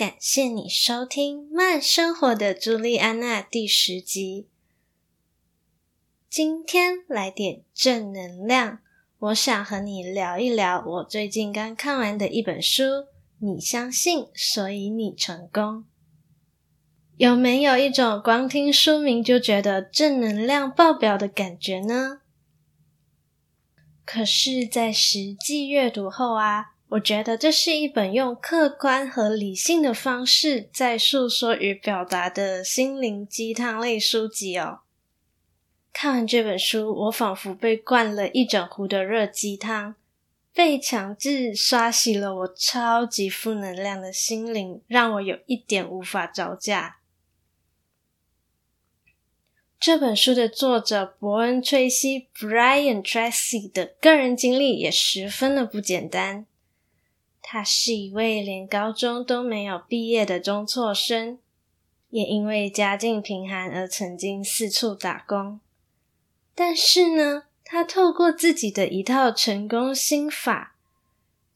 感谢你收听《慢生活的朱莉安娜》第十集。今天来点正能量，我想和你聊一聊我最近刚看完的一本书。你相信，所以你成功。有没有一种光听书名就觉得正能量爆表的感觉呢？可是，在实际阅读后啊。我觉得这是一本用客观和理性的方式在诉说与表达的心灵鸡汤类书籍哦。看完这本书，我仿佛被灌了一整壶的热鸡汤，被强制刷洗了我超级负能量的心灵，让我有一点无法招架。这本书的作者伯恩·崔西 （Brian Tracy） 的个人经历也十分的不简单。他是一位连高中都没有毕业的中辍生，也因为家境贫寒而曾经四处打工。但是呢，他透过自己的一套成功心法，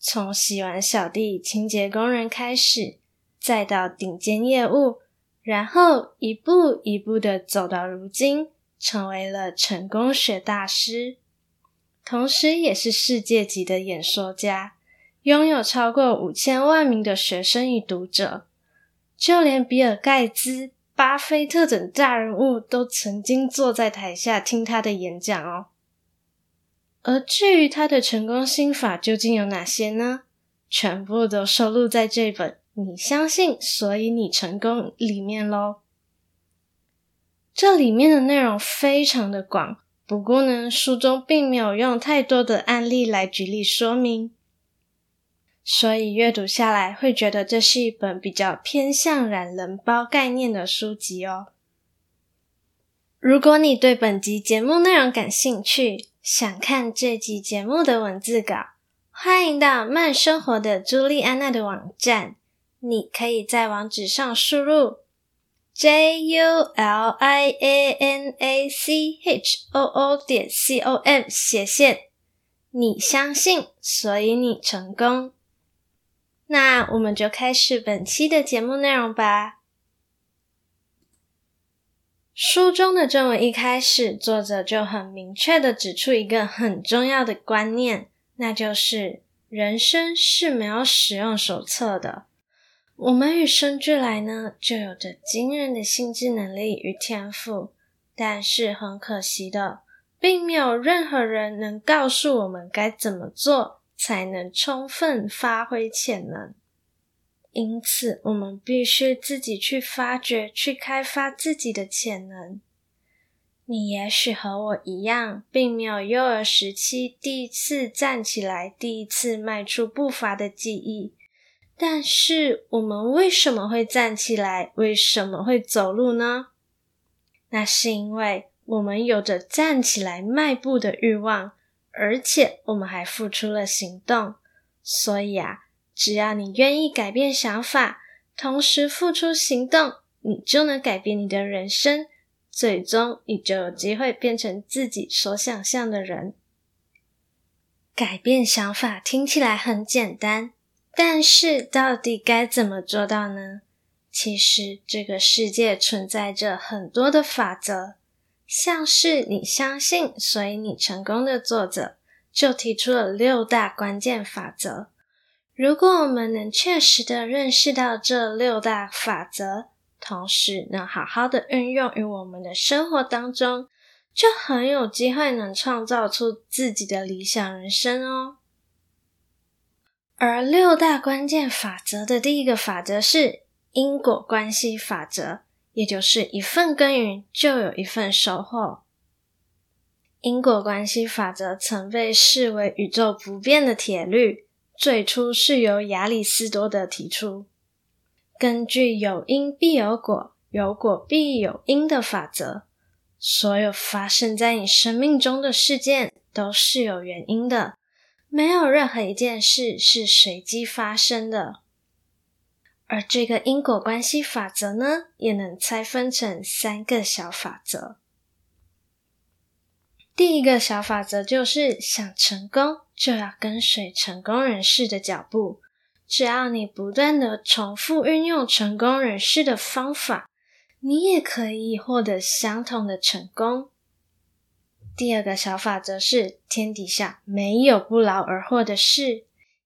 从洗碗小弟、清洁工人开始，再到顶尖业务，然后一步一步的走到如今，成为了成功学大师，同时也是世界级的演说家。拥有超过五千万名的学生与读者，就连比尔盖茨、巴菲特等大人物都曾经坐在台下听他的演讲哦。而至于他的成功心法究竟有哪些呢？全部都收录在这本《你相信，所以你成功》里面喽。这里面的内容非常的广，不过呢，书中并没有用太多的案例来举例说明。所以阅读下来会觉得这是一本比较偏向懒人包概念的书籍哦。如果你对本集节目内容感兴趣，想看这集节目的文字稿，欢迎到慢生活的朱莉安娜的网站。你可以在网址上输入 j u l i a n a c h o o 点 c o m 斜线，你相信，所以你成功。那我们就开始本期的节目内容吧。书中的正文一开始，作者就很明确的指出一个很重要的观念，那就是人生是没有使用手册的。我们与生俱来呢，就有着惊人的心智能力与天赋，但是很可惜的，并没有任何人能告诉我们该怎么做。才能充分发挥潜能，因此我们必须自己去发掘、去开发自己的潜能。你也许和我一样，并没有幼儿时期第一次站起来、第一次迈出步伐的记忆，但是我们为什么会站起来？为什么会走路呢？那是因为我们有着站起来迈步的欲望。而且我们还付出了行动，所以啊，只要你愿意改变想法，同时付出行动，你就能改变你的人生，最终你就有机会变成自己所想象的人。改变想法听起来很简单，但是到底该怎么做到呢？其实这个世界存在着很多的法则。像是你相信，所以你成功的作者就提出了六大关键法则。如果我们能确实的认识到这六大法则，同时能好好的运用于我们的生活当中，就很有机会能创造出自己的理想人生哦。而六大关键法则的第一个法则是因果关系法则。也就是一份耕耘就有一份收获。因果关系法则曾被视为宇宙不变的铁律，最初是由亚里斯多德提出。根据有因必有果，有果必有因的法则。所有发生在你生命中的事件都是有原因的，没有任何一件事是随机发生的。而这个因果关系法则呢，也能拆分成三个小法则。第一个小法则就是，想成功就要跟随成功人士的脚步。只要你不断的重复运用成功人士的方法。你也可以获得相同的成功。第二个小法则是：天底下没有不劳而获的事。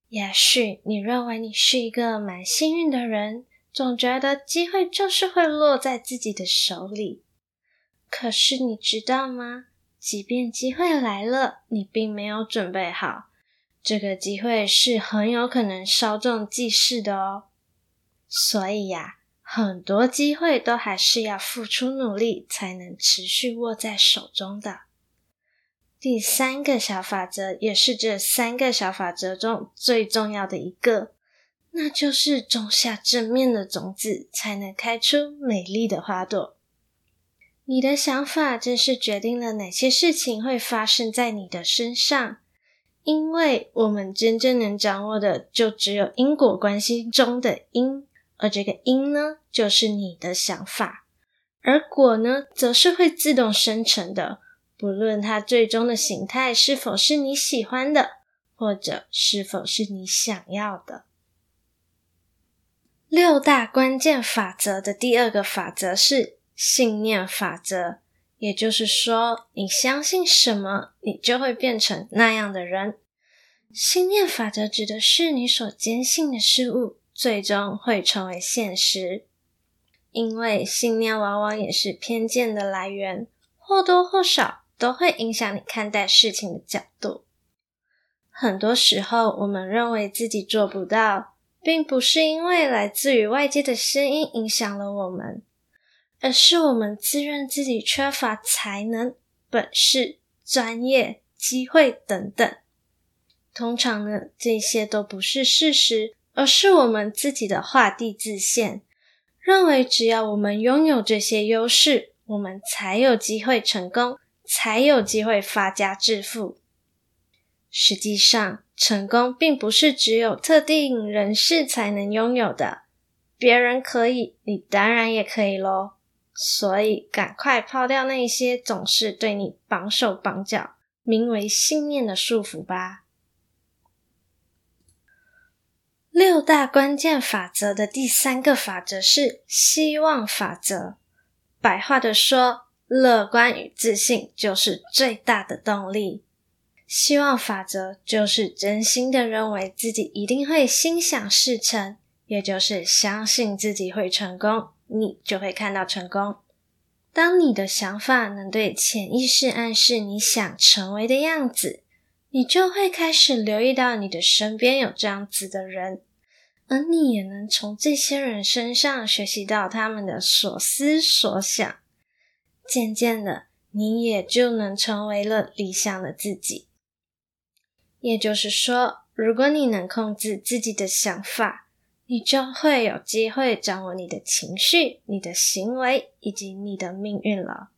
也许你认为你是一个蛮幸运的人，总觉得机会就是会落在自己的手里。可是你知道吗？即便机会来了，你并没有准备好，这个机会是很有可能稍纵即逝的哦。所以呀。很多机会都还是要付出努力才能持续握在手中的。第三个小法则，也是这三个小法则中最重要的一个，那就是种下正面的种子，才能开出美丽的花朵。你的想法正是决定了哪些事情会发生在你的身上，因为我们真正能掌握的，就只有因果关系中的因。而这个因呢，就是你的想法，而果呢，则是会自动生成的，不论它最终的形态是否是你喜欢的，或者是否是你想要的。六大关键法则的第二个法则是信念法则，也就是说，你相信什么，你就会变成那样的人。信念法则指的是你所坚信的事物。最终会成为现实，因为信念往往也是偏见的来源，或多或少都会影响你看待事情的角度。很多时候，我们认为自己做不到，并不是因为来自于外界的声音影响了我们，而是我们自认自己缺乏才能、本事、专业、机会等等。通常呢，这些都不是事实。而是我们自己的画地自限，认为只要我们拥有这些优势，我们才有机会成功，才有机会发家致富。实际上，成功并不是只有特定人士才能拥有的，别人可以，你当然也可以咯。所以，赶快抛掉那些总是对你绑手绑脚、名为信念的束缚吧。六大关键法则的第三个法则是希望法则。白话的说，乐观与自信就是最大的动力。希望法则就是真心的认为自己一定会心想事成，也就是相信自己会成功，你就会看到成功。当你的想法能对潜意识暗示你想成为的样子。你就会开始留意到你的身边有这样子的人，而你也能从这些人身上学习到他们的所思所想。渐渐的，你也就能成为了理想的自己。也就是说，如果你能控制自己的想法，你就会有机会掌握你的情绪、你的行为以及你的命运了。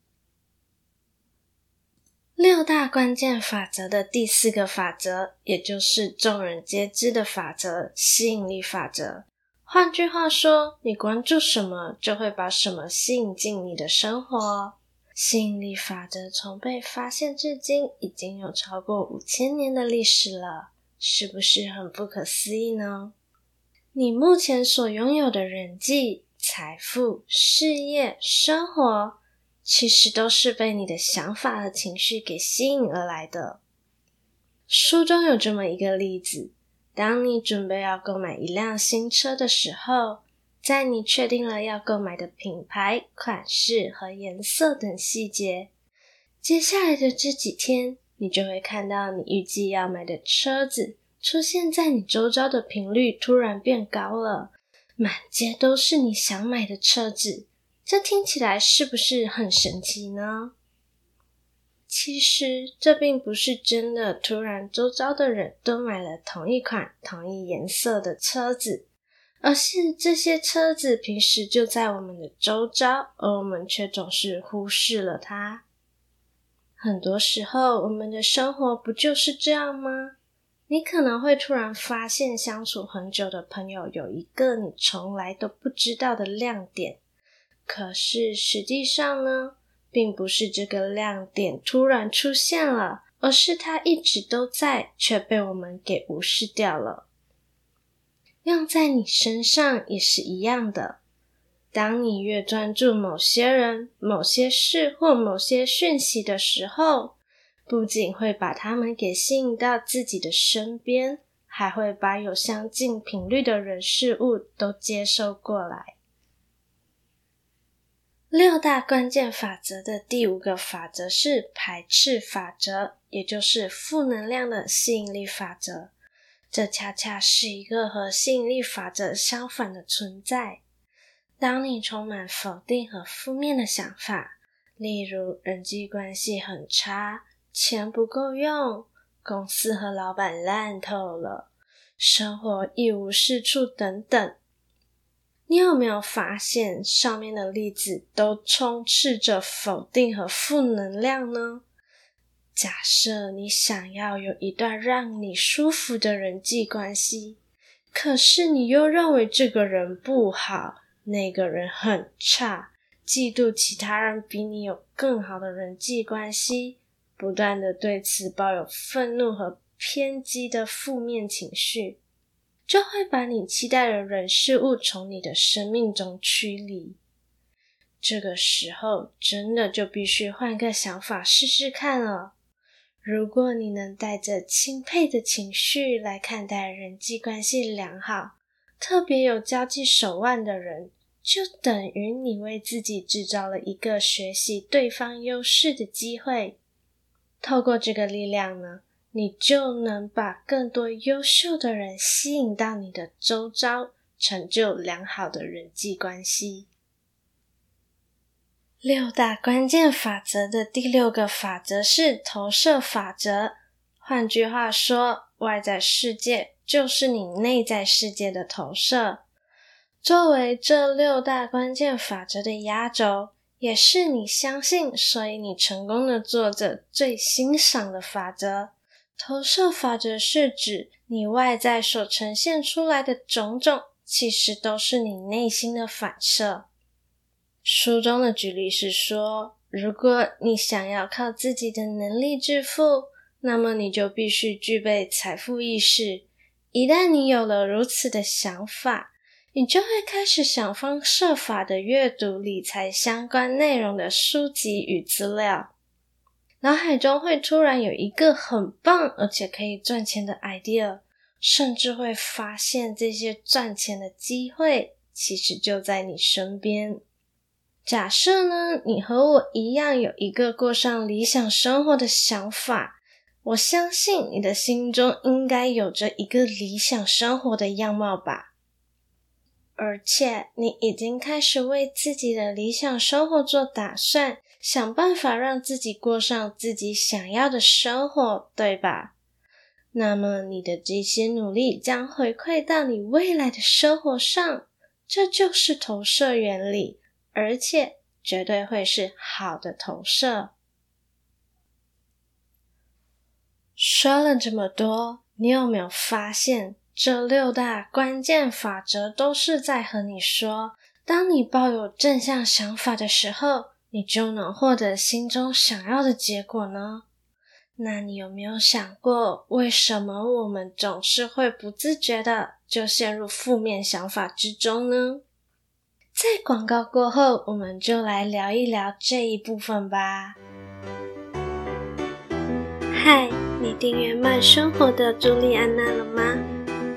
六大关键法则的第四个法则，也就是众人皆知的法则——吸引力法则。换句话说，你关注什么，就会把什么吸引进你的生活。吸引力法则从被发现至今，已经有超过五千年的历史了，是不是很不可思议呢？你目前所拥有的人际、财富、事业、生活，其实都是被你的想法和情绪给吸引而来的。书中有这么一个例子：当你准备要购买一辆新车的时候，在你确定了要购买的品牌、款式和颜色等细节，接下来的这几天，你就会看到你预计要买的车子出现在你周遭的频率突然变高了，满街都是你想买的车子。这听起来是不是很神奇呢？其实这并不是真的，突然周遭的人都买了同一款、同一颜色的车子，而是这些车子平时就在我们的周遭，而我们却总是忽视了它。很多时候，我们的生活不就是这样吗？你可能会突然发现，相处很久的朋友有一个你从来都不知道的亮点，可是实际上呢，并不是这个亮点突然出现了，而是它一直都在，却被我们给无视掉了。用在你身上也是一样的。当你越专注某些人、某些事或某些讯息的时候，不仅会把他们给吸引到自己的身边，还会把有相近频率的人事物都接收过来。六大关键法则的第五个法则是排斥法则，也就是负能量的吸引力法则。这恰恰是一个和吸引力法则相反的存在。当你充满否定和负面的想法，例如人际关系很差、钱不够用、公司和老板烂透了、生活一无是处等等，你有没有发现上面的例子都充斥着否定和负能量呢？假设你想要有一段让你舒服的人际关系，可是你又认为这个人不好，那个人很差，嫉妒其他人比你有更好的人际关系，不断的对此抱有愤怒和偏激的负面情绪，就会把你期待的人事物从你的生命中驱离。这个时候，真的就必须换个想法试试看了。如果你能带着钦佩的情绪来看待人际关系良好、特别有交际手腕的人，就等于你为自己制造了一个学习对方优势的机会。透过这个力量呢，你就能把更多优秀的人吸引到你的周遭，成就良好的人际关系。六大关键法则的第六个法则是投射法则。换句话说，外在世界就是你内在世界的投射。作为这六大关键法则的压轴，也是你相信，所以你成功的作者最欣赏的法则。投射法则是指你外在所呈现出来的种种，其实都是你内心的反射。书中的举例是说，如果你想要靠自己的能力致富，那么你就必须具备财富意识。一旦你有了如此的想法，你就会开始想方设法的阅读理财相关内容的书籍与资料，脑海中会突然有一个很棒而且可以赚钱的 idea，甚至会发现这些赚钱的机会其实就在你身边。假设呢，你和我一样有一个过上理想生活的想法，我相信你的心中应该有着一个理想生活的样貌吧。而且你已经开始为自己的理想生活做打算，想办法让自己过上自己想要的生活，对吧？那么你的这些努力将回馈到你未来的生活上，这就是投射原理。而且绝对会是好的投射。说了这么多，你有没有发现，这六大关键法则都是在和你说，当你抱有正向想法的时候，你就能获得心中想要的结果呢？那你有没有想过，为什么我们总是会不自觉的就陷入负面想法之中呢？在广告过后，我们就来聊一聊这一部分吧。嗨，你订阅慢生活的朱莉安娜了吗？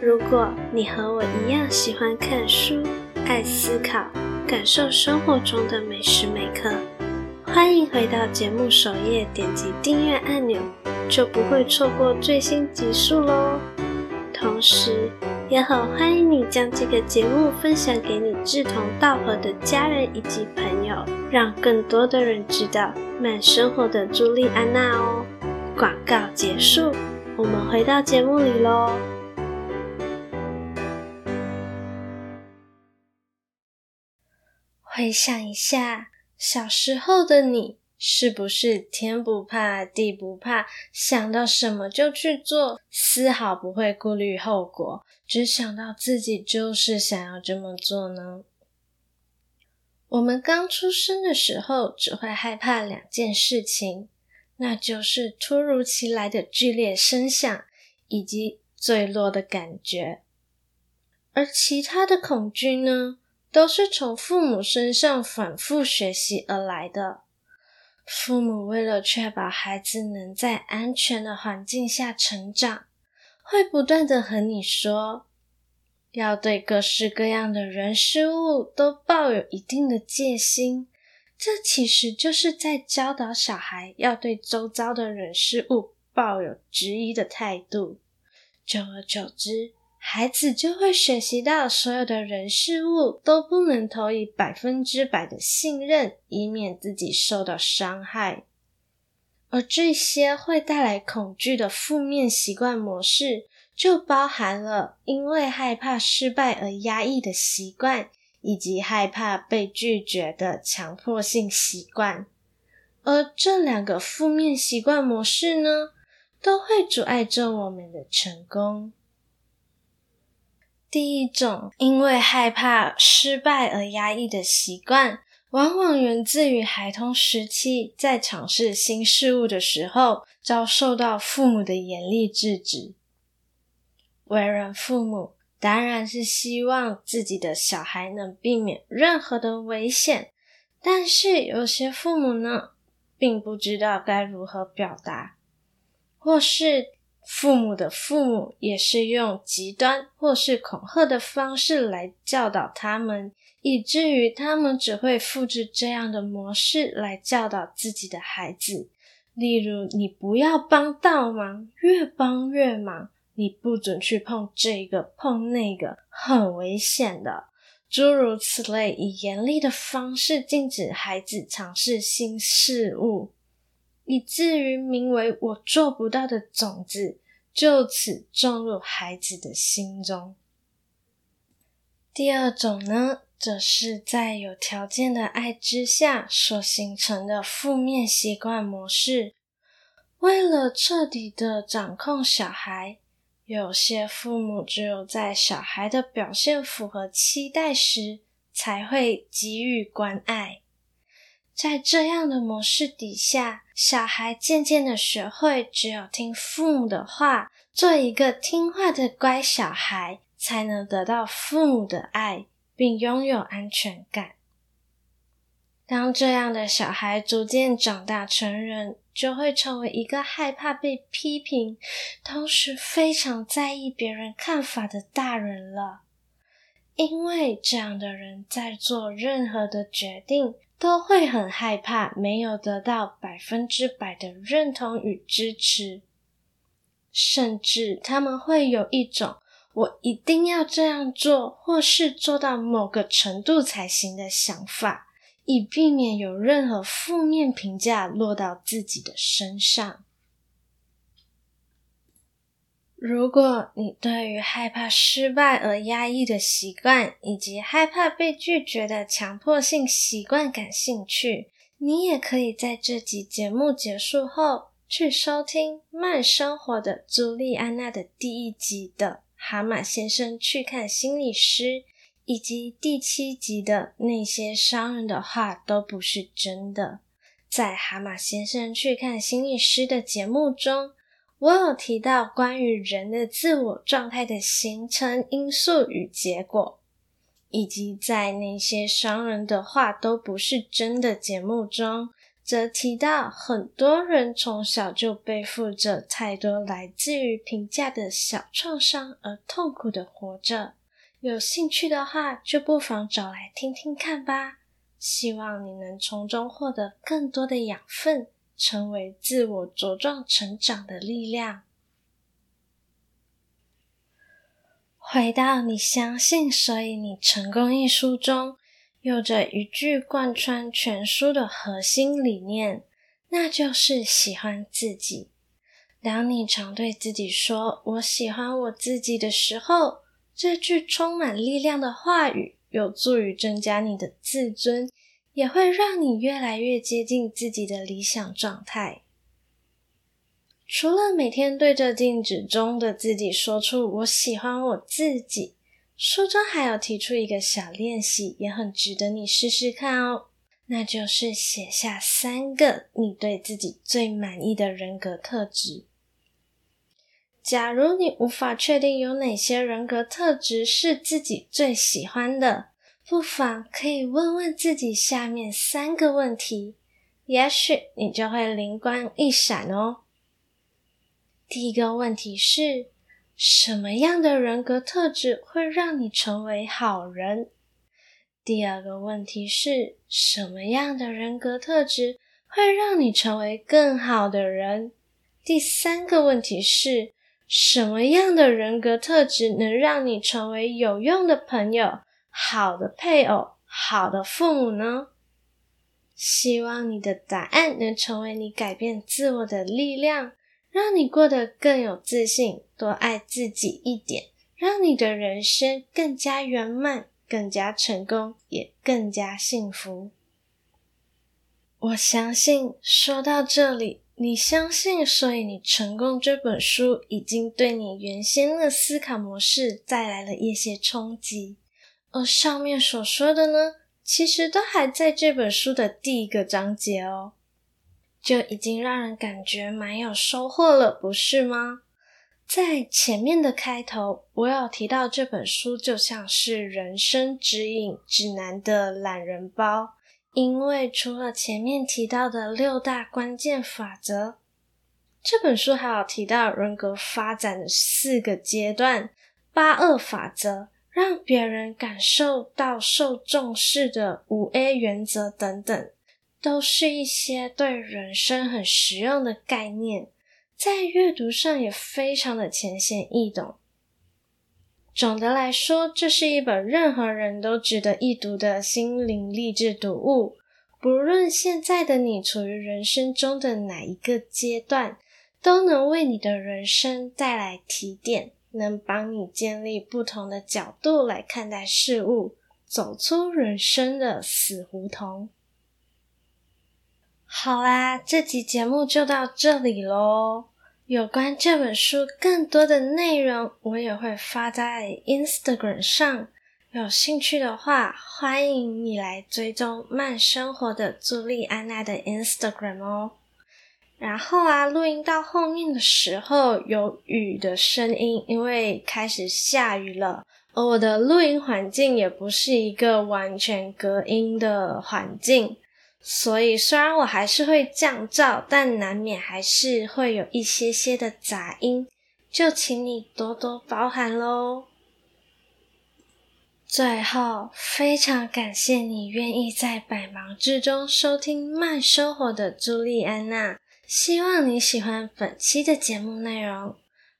如果你和我一样喜欢看书、爱思考、感受生活中的每时每刻，欢迎回到节目首页，点击订阅按钮，就不会错过最新集数喽。同时，也很欢迎你将这个节目分享给你志同道合的家人以及朋友让更多的人知道慢生活的朱莉安娜哦。广告结束我们回到节目里喽。回想一下小时候的你是不是天不怕地不怕，想到什么就去做，丝毫不会顾虑后果，只想到自己就是想要这么做呢？我们刚出生的时候，只会害怕两件事情，那就是突如其来的剧烈声响，以及坠落的感觉。而其他的恐惧呢，都是从父母身上反复学习而来的。父母为了确保孩子能在安全的环境下成长，会不断地和你说，要对各式各样的人事物都抱有一定的戒心。这其实就是在教导小孩要对周遭的人事物抱有质疑的态度。久而久之，孩子就会学习到，所有的人事物都不能投以百分之百的信任，以免自己受到伤害。而这些会带来恐惧的负面习惯模式，就包含了因为害怕失败而压抑的习惯，以及害怕被拒绝的强迫性习惯。而这两个负面习惯模式呢，都会阻碍着我们的成功。第一种因为害怕失败而压抑的习惯，往往源自于孩童时期在尝试新事物的时候，遭受到父母的严厉制止。为人父母，当然是希望自己的小孩能避免任何的危险，但是有些父母呢，并不知道该如何表达，或是。父母的父母也是用极端或是恐吓的方式来教导他们，以至于他们只会复制这样的模式来教导自己的孩子。例如，你不要帮倒忙，越帮越忙；你不准去碰这个碰那个，很危险的。诸如此类，以严厉的方式禁止孩子尝试新事物。以至于名为“我做不到”的种子，就此种入孩子的心中。第二种呢，则是在有条件的爱之下所形成的负面习惯模式。为了彻底的掌控小孩，有些父母只有在小孩的表现符合期待时，才会给予关爱。在这样的模式底下，小孩渐渐的学会，只有听父母的话，做一个听话的乖小孩，才能得到父母的爱，并拥有安全感。当这样的小孩逐渐长大成人，就会成为一个害怕被批评，同时非常在意别人看法的大人了。因为这样的人在做任何的决定，都会很害怕没有得到百分之百的认同与支持，甚至他们会有一种“我一定要这样做，或是做到某个程度才行”的想法，以避免有任何负面评价落到自己的身上。如果你对于害怕失败而压抑的习惯，以及害怕被拒绝的强迫性习惯感兴趣，你也可以在这集节目结束后去收听慢生活的朱莉安娜的第一集的《蛤蟆先生去看心理师》，以及第七集的那些商人的话都不是真的。在《蛤蟆先生去看心理师》的节目中，我有提到关于人的自我状态的形成因素与结果，以及在那些商人的话都不是真的节目中，则提到很多人从小就背负着太多来自于评价的小创伤而痛苦的活着。有兴趣的话，就不妨找来听听看吧。希望你能从中获得更多的养分。成为自我茁壮成长的力量。回到你相信，所以你成功一书中，有着一句贯穿全书的核心理念，那就是喜欢自己。当你常对自己说“我喜欢我自己”的时候，这句充满力量的话语有助于增加你的自尊，也会让你越来越接近自己的理想状态。除了每天对着镜子中的自己说出“我喜欢我自己”，书中还有提出一个小练习，也很值得你试试看哦。那就是写下三个你对自己最满意的人格特质。假如你无法确定有哪些人格特质是自己最喜欢的，不妨可以问问自己下面三个问题，也许你就会灵光一闪哦。第一个问题是：什么样的人格特质会让你成为好人？第二个问题是：什么样的人格特质会让你成为更好的人？第三个问题是：什么样的人格特质能让你成为有用的朋友、好的配偶、好的父母呢？希望你的答案能成为你改变自我的力量，让你过得更有自信，多爱自己一点，让你的人生更加圆满、更加成功，也更加幸福。我相信，说到这里。你相信，所以你成功。这本书已经对你原先的思考模式带来了一些冲击，而上面所说的呢，其实都还在这本书的第一个章节哦，就已经让人感觉蛮有收获了，不是吗？在前面的开头，我有提到这本书就像是人生指引指南的懒人包。因为除了前面提到的六大关键法则，这本书还有提到人格发展的四个阶段、八二法则、让别人感受到受重视的五 A 原则等等，都是一些对人生很实用的概念，在阅读上也非常的浅显易懂。总的来说，这是一本任何人都值得一读的心灵励志读物。不论现在的你处于人生中的哪一个阶段，都能为你的人生带来提点，能帮你建立不同的角度来看待事物，走出人生的死胡同。好啦，这集节目就到这里喽。有关这本书更多的内容，我也会发在 Instagram 上。有兴趣的话，欢迎你来追踪慢生活的朱莉安娜的 Instagram 哦。然后啊，录音到后面的时候有雨的声音，因为开始下雨了，而我的录音环境也不是一个完全隔音的环境。所以，虽然我还是会降噪，但难免还是会有一些些的杂音，就请你多多包涵喽。最后，非常感谢你愿意在百忙之中收听慢生活的朱莉安娜。希望你喜欢本期的节目内容。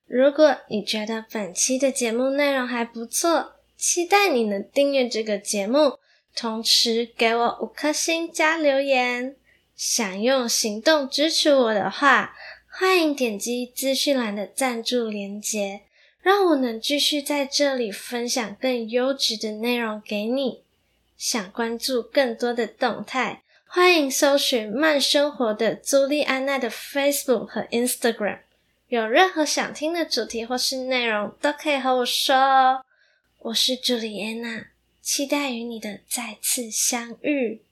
如果你觉得本期的节目内容还不错，期待你能订阅这个节目。同时给我五颗星加留言，想用行动支持我的话，欢迎点击资讯栏的赞助连接，让我能继续在这里分享更优质的内容给你。想关注更多的动态，欢迎搜寻慢生活的朱莉安娜的 Facebook 和 Instagram。有任何想听的主题或是内容，都可以和我说哦。我是朱莉安娜。期待与你的再次相遇。